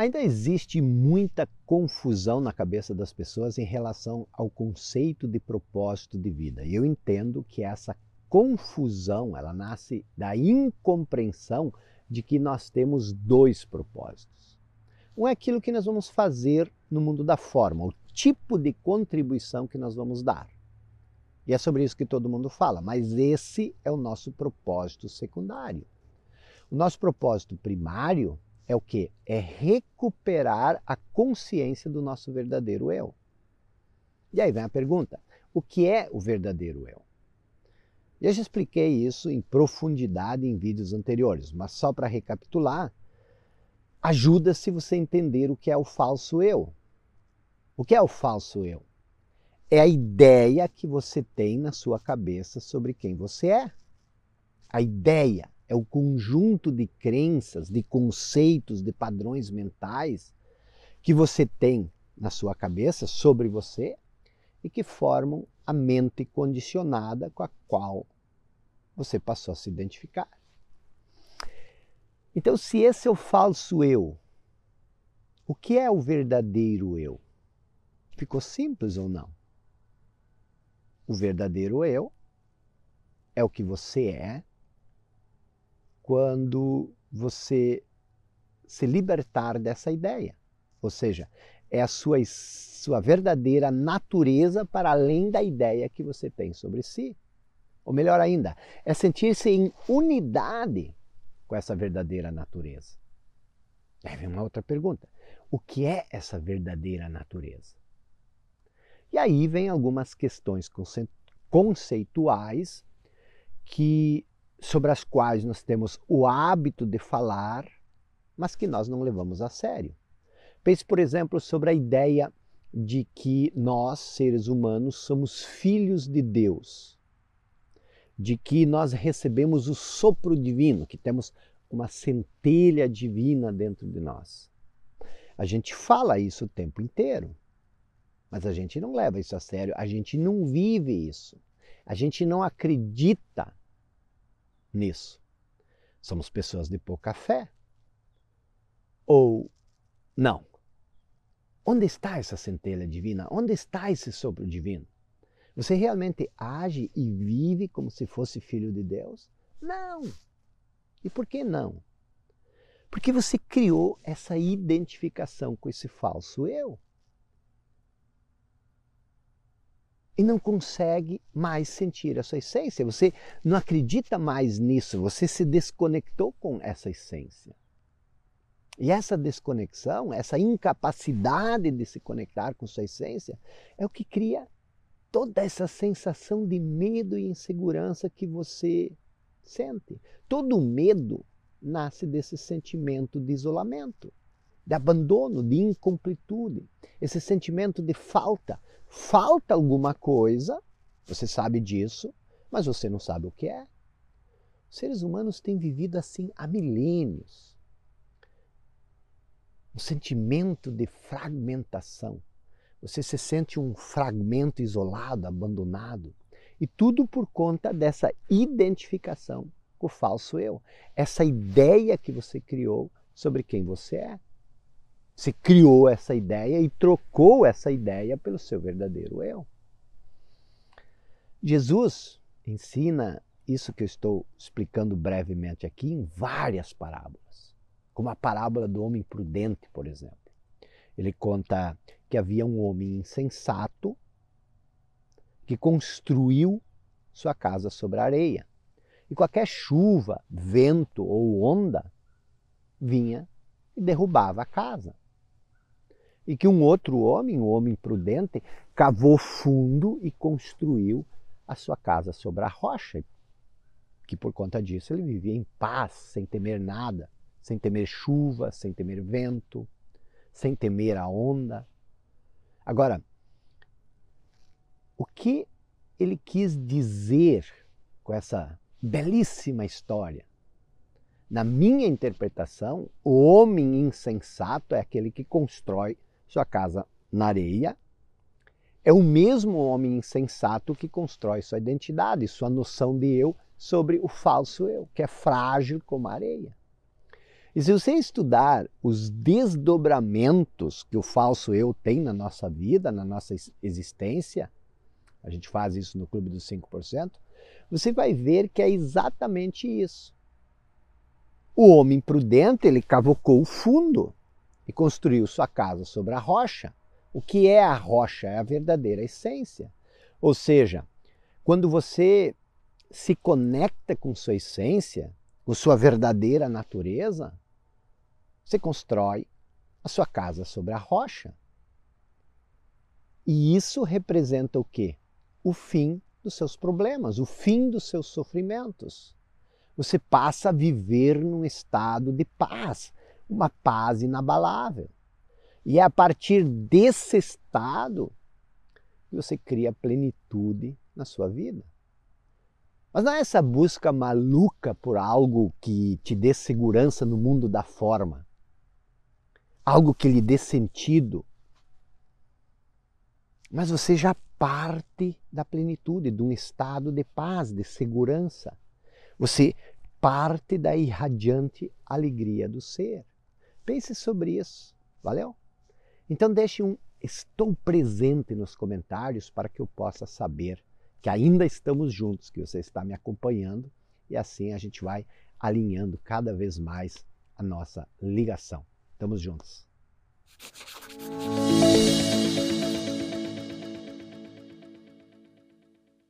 Ainda existe muita confusão na cabeça das pessoas em relação ao conceito de propósito de vida. E eu entendo que essa confusão, ela nasce da incompreensão de que nós temos dois propósitos. Um é aquilo que nós vamos fazer no mundo da forma, o tipo de contribuição que nós vamos dar. E é sobre isso que todo mundo fala, mas esse é o nosso propósito secundário. O nosso propósito primário é o que? É recuperar a consciência do nosso verdadeiro eu. E aí vem a pergunta: o que é o verdadeiro eu? Eu já expliquei isso em profundidade em vídeos anteriores, mas só para recapitular, ajuda se você entender o que é o falso eu. O que é o falso eu? É a ideia que você tem na sua cabeça sobre quem você é. A ideia é o conjunto de crenças, de conceitos, de padrões mentais que você tem na sua cabeça sobre você e que formam a mente condicionada com a qual você passou a se identificar. Então, se esse é o falso eu, o que é o verdadeiro eu? Ficou simples ou não? O verdadeiro eu é o que você é quando você se libertar dessa ideia. Ou seja, é a sua, sua verdadeira natureza para além da ideia que você tem sobre si. Ou melhor ainda, é sentir-se em unidade com essa verdadeira natureza. Aí vem uma outra pergunta: o que é essa verdadeira natureza? E aí vem algumas questões conceituais que sobre as quais nós temos o hábito de falar, mas que nós não levamos a sério. Pense, por exemplo, sobre a ideia de que nós, seres humanos, somos filhos de Deus, de que nós recebemos o sopro divino, que temos uma centelha divina dentro de nós. A gente fala isso o tempo inteiro, mas a gente não leva isso a sério, a gente não vive isso, a gente não acredita nisso? Somos pessoas de pouca fé? Ou não? Onde está essa centelha divina? Onde está esse sopro divino? Você realmente age e vive como se fosse filho de Deus? Não! E por que não? Porque você criou essa identificação com esse falso eu. E não consegue mais sentir a sua essência. Você não acredita mais nisso, você se desconectou com essa essência. E essa desconexão, essa incapacidade de se conectar com sua essência, é o que cria toda essa sensação de medo e insegurança que você sente. Todo medo nasce desse sentimento de isolamento, de abandono, de incompletude, esse sentimento de falta, falta alguma coisa, você sabe disso, mas você não sabe o que é. Os seres humanos têm vivido assim há milênios. Um sentimento de fragmentação. Você se sente um fragmento isolado, abandonado. E tudo por conta dessa identificação com o falso eu. Essa ideia que você criou sobre quem você é. Você criou essa ideia e trocou essa ideia pelo seu verdadeiro eu. Jesus ensina isso que eu estou explicando brevemente aqui em várias parábolas, como a parábola do homem prudente, por exemplo. Ele conta que havia um homem insensato que construiu sua casa sobre areia. E qualquer chuva, vento ou onda vinha e derrubava a casa e que um outro homem, um homem prudente, cavou fundo e construiu a sua casa sobre a rocha, que por conta disso ele vivia em paz, sem temer nada, sem temer chuva, sem temer vento, sem temer a onda. Agora, o que ele quis dizer com essa belíssima história? Na minha interpretação, o homem insensato é aquele que constrói sua casa na areia, é o mesmo homem insensato que constrói sua identidade, sua noção de eu sobre o falso eu, que é frágil como a areia. E se você estudar os desdobramentos que o falso eu tem na nossa vida, na nossa existência, a gente faz isso no Clube dos 5%, você vai ver que é exatamente isso. O homem prudente, ele cavocou o fundo e construiu sua casa sobre a rocha. O que é a rocha? É a verdadeira essência. Ou seja, quando você se conecta com sua essência, com sua verdadeira natureza, você constrói a sua casa sobre a rocha. E isso representa o quê? O fim dos seus problemas, o fim dos seus sofrimentos. Você passa a viver num estado de paz, uma paz inabalável. E é a partir desse estado que você cria plenitude na sua vida. Mas não é essa busca maluca por algo que te dê segurança no mundo da forma, algo que lhe dê sentido. Mas você já parte da plenitude, de um estado de paz, de segurança. Você parte da irradiante alegria do ser. Pense sobre isso. Valeu? Então deixe um estou presente nos comentários para que eu possa saber que ainda estamos juntos, que você está me acompanhando e assim a gente vai alinhando cada vez mais a nossa ligação. Estamos juntos.